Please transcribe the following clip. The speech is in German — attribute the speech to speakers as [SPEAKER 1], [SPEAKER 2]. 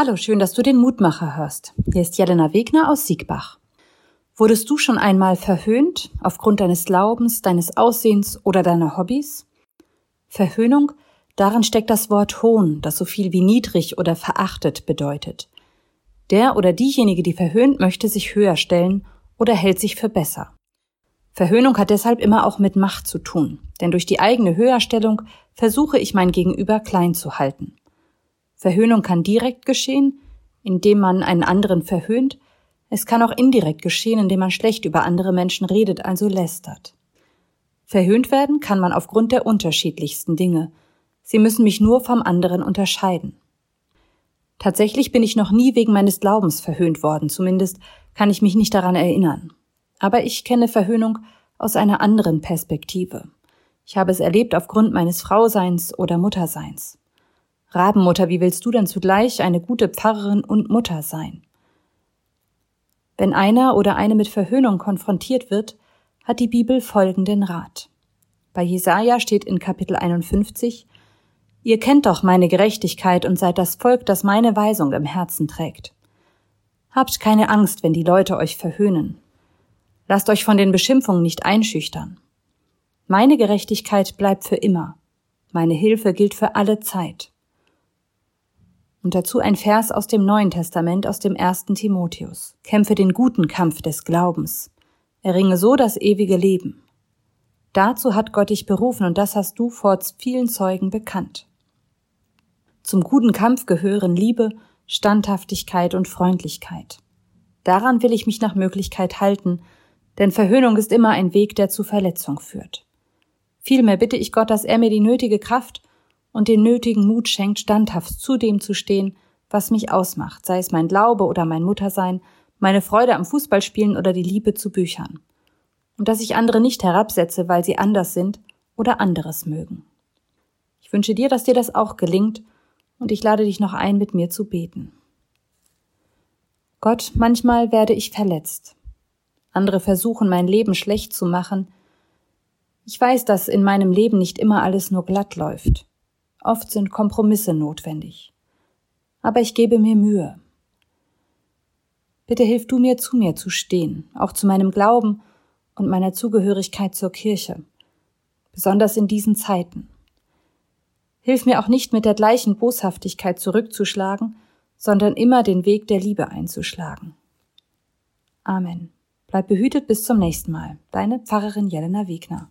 [SPEAKER 1] Hallo, schön, dass du den Mutmacher hörst. Hier ist Jelena Wegner aus Siegbach. Wurdest du schon einmal verhöhnt aufgrund deines Glaubens, deines Aussehens oder deiner Hobbys? Verhöhnung, darin steckt das Wort Hohn, das so viel wie niedrig oder verachtet bedeutet. Der oder diejenige, die verhöhnt, möchte sich höher stellen oder hält sich für besser. Verhöhnung hat deshalb immer auch mit Macht zu tun, denn durch die eigene Höherstellung versuche ich mein Gegenüber klein zu halten. Verhöhnung kann direkt geschehen, indem man einen anderen verhöhnt, es kann auch indirekt geschehen, indem man schlecht über andere Menschen redet, also lästert. Verhöhnt werden kann man aufgrund der unterschiedlichsten Dinge. Sie müssen mich nur vom anderen unterscheiden. Tatsächlich bin ich noch nie wegen meines Glaubens verhöhnt worden, zumindest kann ich mich nicht daran erinnern. Aber ich kenne Verhöhnung aus einer anderen Perspektive. Ich habe es erlebt aufgrund meines Frauseins oder Mutterseins. Rabenmutter, wie willst du denn zugleich eine gute Pfarrerin und Mutter sein? Wenn einer oder eine mit Verhöhnung konfrontiert wird, hat die Bibel folgenden Rat. Bei Jesaja steht in Kapitel 51, Ihr kennt doch meine Gerechtigkeit und seid das Volk, das meine Weisung im Herzen trägt. Habt keine Angst, wenn die Leute euch verhöhnen. Lasst euch von den Beschimpfungen nicht einschüchtern. Meine Gerechtigkeit bleibt für immer. Meine Hilfe gilt für alle Zeit. Und dazu ein Vers aus dem Neuen Testament, aus dem ersten Timotheus. Kämpfe den guten Kampf des Glaubens. Erringe so das ewige Leben. Dazu hat Gott dich berufen und das hast du vor vielen Zeugen bekannt. Zum guten Kampf gehören Liebe, Standhaftigkeit und Freundlichkeit. Daran will ich mich nach Möglichkeit halten, denn Verhöhnung ist immer ein Weg, der zu Verletzung führt. Vielmehr bitte ich Gott, dass er mir die nötige Kraft und den nötigen Mut schenkt, standhaft zu dem zu stehen, was mich ausmacht, sei es mein Glaube oder mein Muttersein, meine Freude am Fußballspielen oder die Liebe zu Büchern. Und dass ich andere nicht herabsetze, weil sie anders sind oder anderes mögen. Ich wünsche dir, dass dir das auch gelingt, und ich lade dich noch ein, mit mir zu beten. Gott, manchmal werde ich verletzt. Andere versuchen, mein Leben schlecht zu machen. Ich weiß, dass in meinem Leben nicht immer alles nur glatt läuft. Oft sind Kompromisse notwendig. Aber ich gebe mir Mühe. Bitte hilf du mir, zu mir zu stehen, auch zu meinem Glauben und meiner Zugehörigkeit zur Kirche, besonders in diesen Zeiten. Hilf mir auch nicht mit der gleichen Boshaftigkeit zurückzuschlagen, sondern immer den Weg der Liebe einzuschlagen. Amen. Bleib behütet bis zum nächsten Mal. Deine Pfarrerin Jelena Wegner.